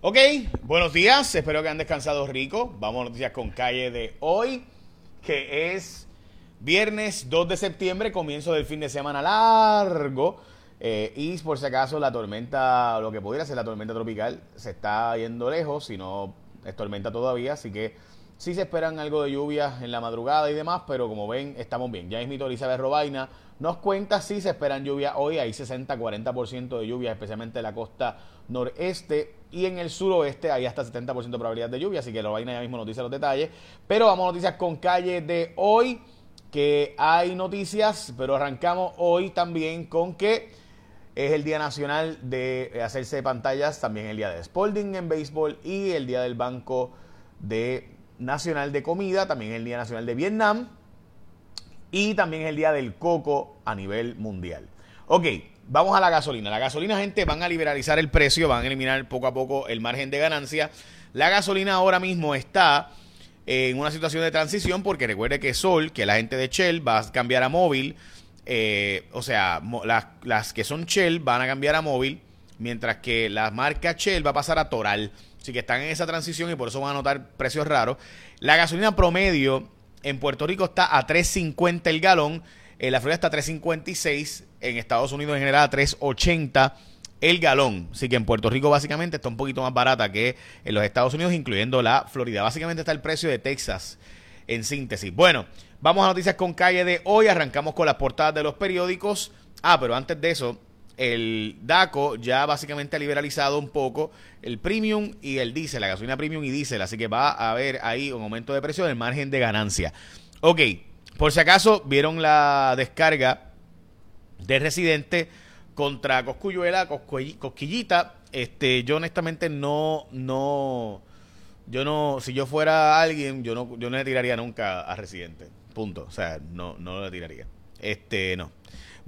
Ok, buenos días, espero que han descansado rico. Vamos a noticias con calle de hoy, que es viernes 2 de septiembre, comienzo del fin de semana largo. Eh, y por si acaso la tormenta, lo que pudiera ser la tormenta tropical, se está yendo lejos, si no es tormenta todavía, así que sí se esperan algo de lluvia en la madrugada y demás, pero como ven, estamos bien. Ya es mito Elizabeth Robaina nos cuenta si se esperan lluvia hoy, hay 60-40% de lluvia, especialmente en la costa noreste y en el suroeste hay hasta 70% de probabilidad de lluvia, así que Robaina ya mismo nos dice los detalles. Pero vamos a noticias con calle de hoy, que hay noticias, pero arrancamos hoy también con que es el Día Nacional de hacerse pantallas, también el Día de Spalding en béisbol y el Día del Banco de Nacional de Comida, también el Día Nacional de Vietnam y también es el Día del Coco a nivel mundial. Ok, vamos a la gasolina. La gasolina, gente, van a liberalizar el precio, van a eliminar poco a poco el margen de ganancia. La gasolina ahora mismo está en una situación de transición porque recuerde que Sol, que la gente de Shell va a cambiar a móvil, eh, o sea, las, las, que son Shell van a cambiar a móvil, mientras que la marca Shell va a pasar a Toral. Así que están en esa transición y por eso van a notar precios raros. La gasolina promedio en Puerto Rico está a 3.50 el galón. En la Florida está a 3.56. En Estados Unidos en general a 3.80 el galón. Así que en Puerto Rico básicamente está un poquito más barata que en los Estados Unidos, incluyendo la Florida. Básicamente está el precio de Texas en síntesis. Bueno, vamos a noticias con calle de hoy. Arrancamos con las portadas de los periódicos. Ah, pero antes de eso, el DACO ya básicamente ha liberalizado un poco el premium y el diésel, la gasolina premium y diésel, así que va a haber ahí un aumento de precio del margen de ganancia. Ok, por si acaso vieron la descarga de residente contra Coscuyuela, Cosquillita, este, yo honestamente no, no, yo no, si yo fuera alguien, yo no, yo no le tiraría nunca a residente, punto, o sea, no, no le tiraría, este, no.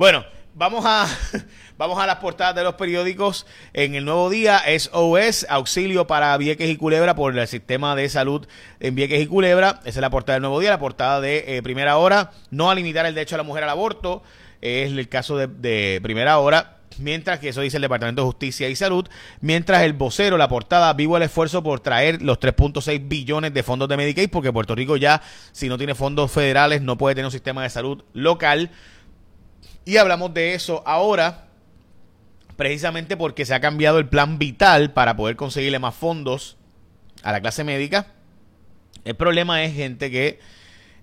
Bueno, Vamos a, vamos a las portadas de los periódicos. En el nuevo día, SOS, auxilio para Vieques y Culebra por el sistema de salud en Vieques y Culebra. Esa es la portada del nuevo día. La portada de eh, primera hora, no a limitar el derecho a la mujer al aborto. Es el caso de, primera hora. Mientras que eso dice el Departamento de Justicia y Salud, mientras el vocero, la portada, vivo el esfuerzo por traer los 3.6 billones de fondos de Medicaid, porque Puerto Rico ya, si no tiene fondos federales, no puede tener un sistema de salud local. Y hablamos de eso ahora, precisamente porque se ha cambiado el plan vital para poder conseguirle más fondos a la clase médica. El problema es gente que,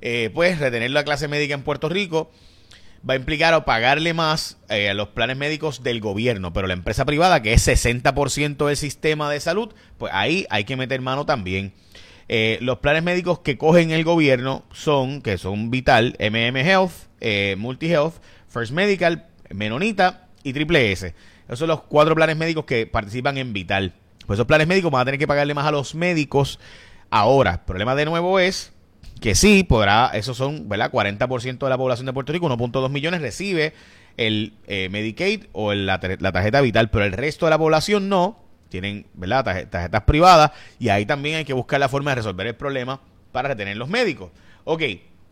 eh, pues, retener la clase médica en Puerto Rico va a implicar o pagarle más eh, a los planes médicos del gobierno, pero la empresa privada, que es 60% del sistema de salud, pues ahí hay que meter mano también. Eh, los planes médicos que cogen el gobierno son, que son Vital, MM Health, eh, Multi Health, First Medical, Menonita y Triple S. Esos son los cuatro planes médicos que participan en Vital. Pues esos planes médicos van a tener que pagarle más a los médicos ahora. El problema de nuevo es que sí, podrá, esos son, ¿verdad? 40% de la población de Puerto Rico, 1.2 millones, recibe el eh, Medicaid o la, tarjeta vital, pero el resto de la población no. Tienen, ¿verdad? tarjetas privadas y ahí también hay que buscar la forma de resolver el problema para retener los médicos. Ok,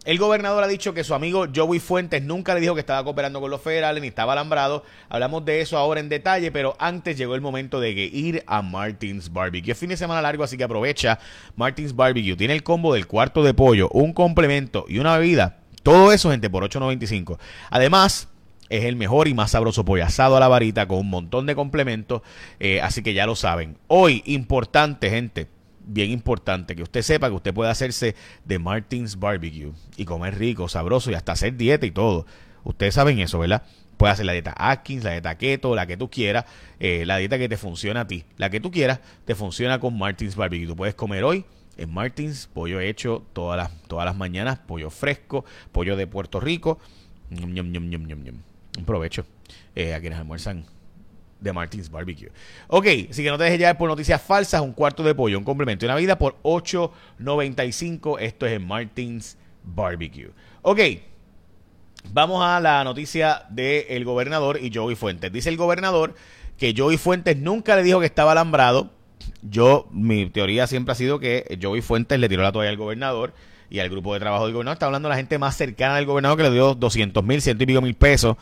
el gobernador ha dicho que su amigo Joey Fuentes nunca le dijo que estaba cooperando con los federales ni estaba alambrado. Hablamos de eso ahora en detalle, pero antes llegó el momento de ir a Martins Barbecue. Es fin de semana largo, así que aprovecha Martins Barbecue. Tiene el combo del cuarto de pollo, un complemento y una bebida. Todo eso, gente, por 8.95. Además, es el mejor y más sabroso pollo asado a la varita con un montón de complementos. Eh, así que ya lo saben. Hoy, importante, gente bien importante que usted sepa que usted puede hacerse de Martins Barbecue y comer rico, sabroso y hasta hacer dieta y todo. Ustedes saben eso, ¿verdad? Puede hacer la dieta Atkins, la dieta Keto, la que tú quieras, eh, la dieta que te funciona a ti. La que tú quieras te funciona con Martins Barbecue. Tú puedes comer hoy en Martins pollo hecho todas las, todas las mañanas, pollo fresco, pollo de Puerto Rico. Un provecho eh, a quienes almuerzan de Martins Barbecue. Ok, así que no te dejes llevar por noticias falsas, un cuarto de pollo, un complemento y una vida por 8.95. Esto es en Martins Barbecue. Ok, vamos a la noticia del gobernador y Joey Fuentes. Dice el gobernador que Joey Fuentes nunca le dijo que estaba alambrado. Yo, mi teoría siempre ha sido que Joey Fuentes le tiró la toalla al gobernador y al grupo de trabajo del gobernador. Está hablando la gente más cercana del gobernador que le dio 200 mil, ciento y pico mil pesos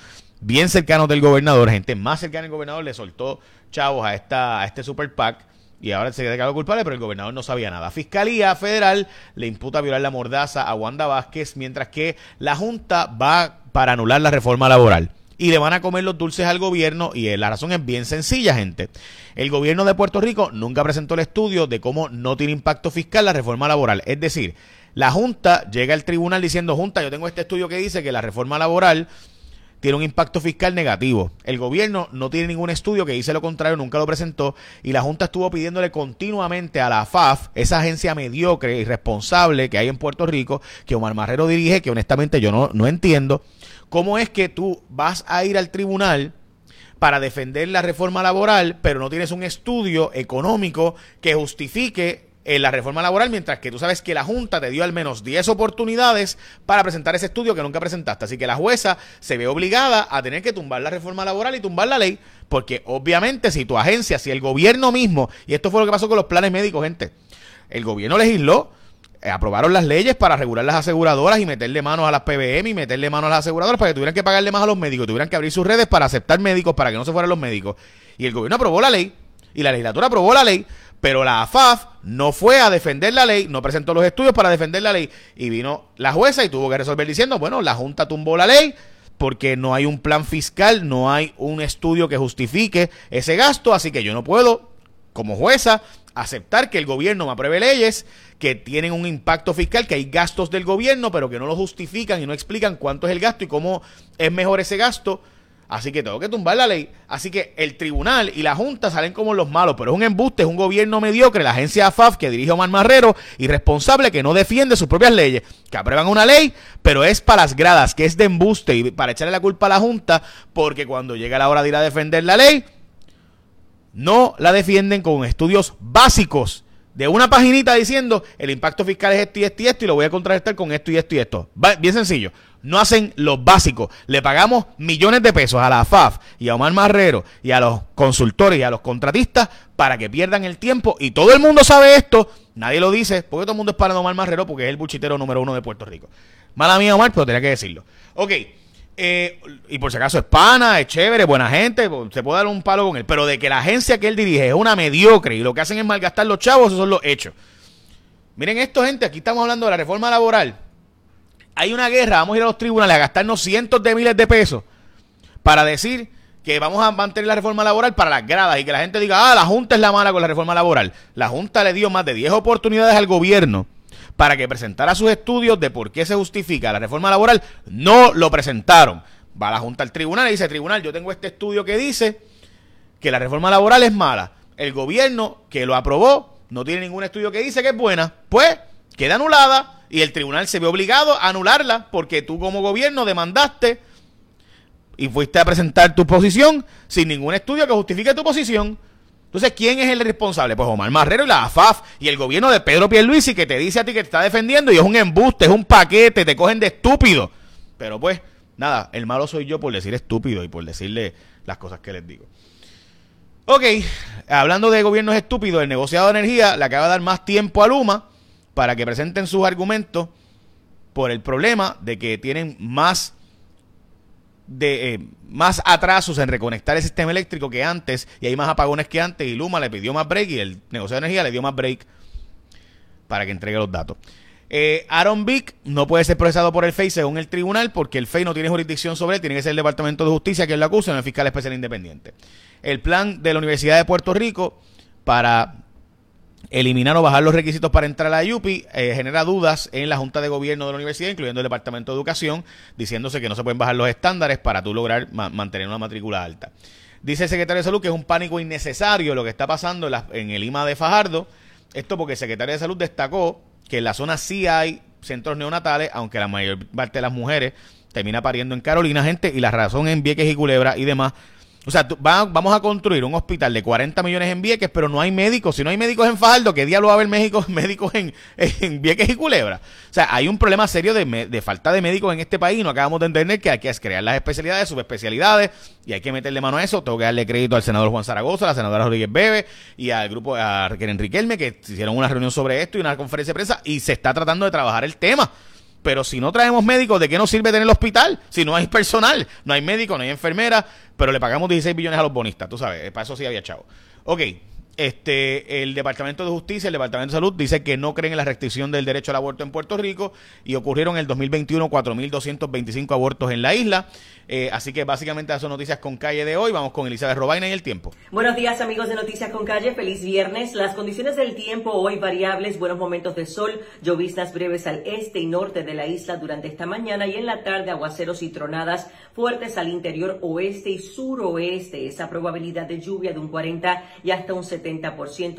bien cercanos del gobernador, gente más cercana al gobernador, le soltó chavos a, esta, a este super PAC. y ahora se declarado culpable, pero el gobernador no sabía nada. Fiscalía Federal le imputa violar la mordaza a Wanda Vázquez, mientras que la Junta va para anular la reforma laboral y le van a comer los dulces al gobierno y eh, la razón es bien sencilla, gente. El gobierno de Puerto Rico nunca presentó el estudio de cómo no tiene impacto fiscal la reforma laboral. Es decir, la Junta llega al tribunal diciendo, Junta, yo tengo este estudio que dice que la reforma laboral tiene un impacto fiscal negativo. El gobierno no tiene ningún estudio que dice lo contrario, nunca lo presentó y la Junta estuvo pidiéndole continuamente a la FAF, esa agencia mediocre y responsable que hay en Puerto Rico, que Omar Marrero dirige, que honestamente yo no, no entiendo, cómo es que tú vas a ir al tribunal para defender la reforma laboral, pero no tienes un estudio económico que justifique en la reforma laboral, mientras que tú sabes que la Junta te dio al menos 10 oportunidades para presentar ese estudio que nunca presentaste. Así que la jueza se ve obligada a tener que tumbar la reforma laboral y tumbar la ley, porque obviamente si tu agencia, si el gobierno mismo, y esto fue lo que pasó con los planes médicos, gente, el gobierno legisló, eh, aprobaron las leyes para regular las aseguradoras y meterle manos a las PBM y meterle manos a las aseguradoras para que tuvieran que pagarle más a los médicos, tuvieran que abrir sus redes para aceptar médicos para que no se fueran los médicos. Y el gobierno aprobó la ley y la legislatura aprobó la ley, pero la AFAF no fue a defender la ley, no presentó los estudios para defender la ley. Y vino la jueza y tuvo que resolver diciendo, bueno, la Junta tumbó la ley porque no hay un plan fiscal, no hay un estudio que justifique ese gasto, así que yo no puedo, como jueza, aceptar que el gobierno me apruebe leyes que tienen un impacto fiscal, que hay gastos del gobierno, pero que no lo justifican y no explican cuánto es el gasto y cómo es mejor ese gasto Así que tengo que tumbar la ley. Así que el tribunal y la Junta salen como los malos, pero es un embuste, es un gobierno mediocre, la agencia AFAF que dirige Omar Marrero, irresponsable, que no defiende sus propias leyes, que aprueban una ley, pero es para las gradas, que es de embuste y para echarle la culpa a la Junta, porque cuando llega la hora de ir a defender la ley, no la defienden con estudios básicos de una paginita diciendo el impacto fiscal es esto y esto y esto y lo voy a contrarrestar con esto y esto y esto. Bien sencillo. No hacen lo básico. Le pagamos millones de pesos a la FAF y a Omar Marrero y a los consultores y a los contratistas para que pierdan el tiempo. Y todo el mundo sabe esto. Nadie lo dice porque todo el mundo es para Omar Marrero porque es el buchitero número uno de Puerto Rico. Mala mía, Omar, pero tenía que decirlo. Ok. Eh, y por si acaso es pana, es chévere, buena gente, se puede dar un palo con él. Pero de que la agencia que él dirige es una mediocre y lo que hacen es malgastar los chavos, esos son los hechos. Miren esto, gente, aquí estamos hablando de la reforma laboral. Hay una guerra, vamos a ir a los tribunales a gastarnos cientos de miles de pesos para decir que vamos a mantener la reforma laboral para las gradas y que la gente diga, ah, la Junta es la mala con la reforma laboral. La Junta le dio más de 10 oportunidades al gobierno para que presentara sus estudios de por qué se justifica la reforma laboral, no lo presentaron. Va la Junta al tribunal y dice, tribunal, yo tengo este estudio que dice que la reforma laboral es mala. El gobierno que lo aprobó no tiene ningún estudio que dice que es buena. Pues queda anulada y el tribunal se ve obligado a anularla porque tú como gobierno demandaste y fuiste a presentar tu posición sin ningún estudio que justifique tu posición. Entonces, ¿quién es el responsable? Pues Omar Marrero y la AFAF y el gobierno de Pedro Pierluisi que te dice a ti que te está defendiendo y es un embuste, es un paquete, te cogen de estúpido. Pero pues, nada, el malo soy yo por decir estúpido y por decirle las cosas que les digo. Ok, hablando de gobiernos estúpidos, el negociado de energía le acaba de dar más tiempo a Luma para que presenten sus argumentos por el problema de que tienen más de eh, más atrasos en reconectar el sistema eléctrico que antes y hay más apagones que antes y Luma le pidió más break y el negocio de energía le dio más break para que entregue los datos. Eh, Aaron Vick no puede ser procesado por el FEI según el tribunal porque el FEI no tiene jurisdicción sobre él, tiene que ser el Departamento de Justicia que lo acusa, no el fiscal especial independiente. El plan de la Universidad de Puerto Rico para eliminar o bajar los requisitos para entrar a la IUPI eh, genera dudas en la Junta de Gobierno de la universidad, incluyendo el Departamento de Educación, diciéndose que no se pueden bajar los estándares para tú lograr mantener una matrícula alta. Dice el secretario de Salud que es un pánico innecesario lo que está pasando en, el IMA de Fajardo. Esto porque el secretario de Salud destacó que en la zona sí hay centros neonatales, aunque la mayor parte de las mujeres termina pariendo en Carolina, gente, y la razón en Vieques y Culebra y demás o sea, vamos a construir un hospital de 40 millones en Vieques, pero no hay médicos. Si no hay médicos en Fajardo, ¿qué día lo va a haber México, médicos en, en, Vieques y Culebra? O sea, hay un problema serio de, de, falta de médicos en este país. No acabamos de entender que hay que crear las especialidades, subespecialidades, y hay que meterle mano a eso. Tengo que darle crédito al senador Juan Zaragoza, a la senadora Rodríguez Bebe y al grupo, a Enrique Riquelme, que hicieron una reunión sobre esto y una conferencia de prensa, y se está tratando de trabajar el tema. Pero si no traemos médicos, ¿de qué nos sirve tener el hospital? Si no hay personal, no hay médico, no hay enfermera, pero le pagamos 16 billones a los bonistas, tú sabes, para eso sí había chavo. Ok, este, el Departamento de Justicia, el Departamento de Salud dice que no creen en la restricción del derecho al aborto en Puerto Rico y ocurrieron en el 2021 4.225 abortos en la isla. Eh, así que básicamente esas son noticias con calle de hoy. Vamos con Elizabeth Robaina y el tiempo. Buenos días amigos de Noticias con Calle, feliz viernes. Las condiciones del tiempo hoy variables, buenos momentos de sol, lloviznas breves al este y norte de la isla durante esta mañana y en la tarde aguaceros y tronadas fuertes al interior oeste y suroeste. Esa probabilidad de lluvia de un 40 y hasta un 70%.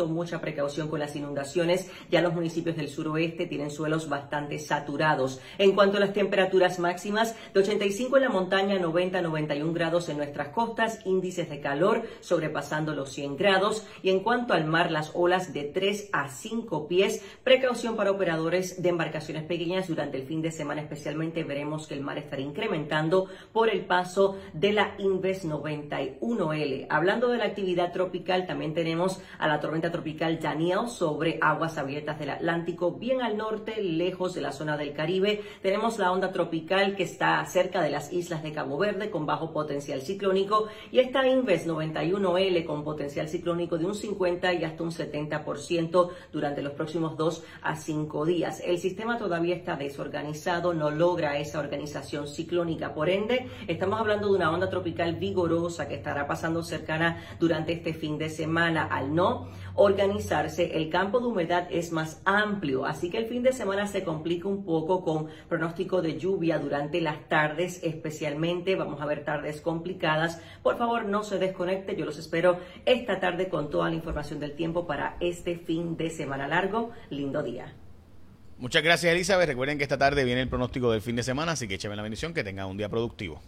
Mucha precaución con las inundaciones. Ya los municipios del suroeste tienen suelos bastante saturados. En cuanto a las temperaturas máximas, de 85 en la montaña 90-91 grados en nuestras costas, índices de calor sobrepasando los 100 grados y en cuanto al mar, las olas de 3 a 5 pies. Precaución para operadores de embarcaciones pequeñas durante el fin de semana especialmente veremos que el mar estará incrementando por el paso de la Inves 91L. Hablando de la actividad tropical, también tenemos a la tormenta tropical Daniel sobre aguas abiertas del Atlántico, bien al norte, lejos de la zona del Caribe. Tenemos la onda tropical que está cerca de las islas de Cabo Verde con bajo potencial ciclónico y esta Inves 91L con potencial ciclónico de un 50 y hasta un 70% durante los próximos 2 a 5 días. El sistema todavía está desorganizado, no logra esa organización ciclónica. Por ende, estamos hablando de una onda tropical vigorosa que estará pasando cercana durante este fin de semana. Al no organizarse, el campo de humedad es más amplio, así que el fin de semana se complica un poco con pronóstico de lluvia durante las tardes, especialmente Vamos a ver tardes complicadas. Por favor, no se desconecte. Yo los espero esta tarde con toda la información del tiempo para este fin de semana largo. Lindo día. Muchas gracias, Elizabeth. Recuerden que esta tarde viene el pronóstico del fin de semana, así que écheme la bendición que tenga un día productivo.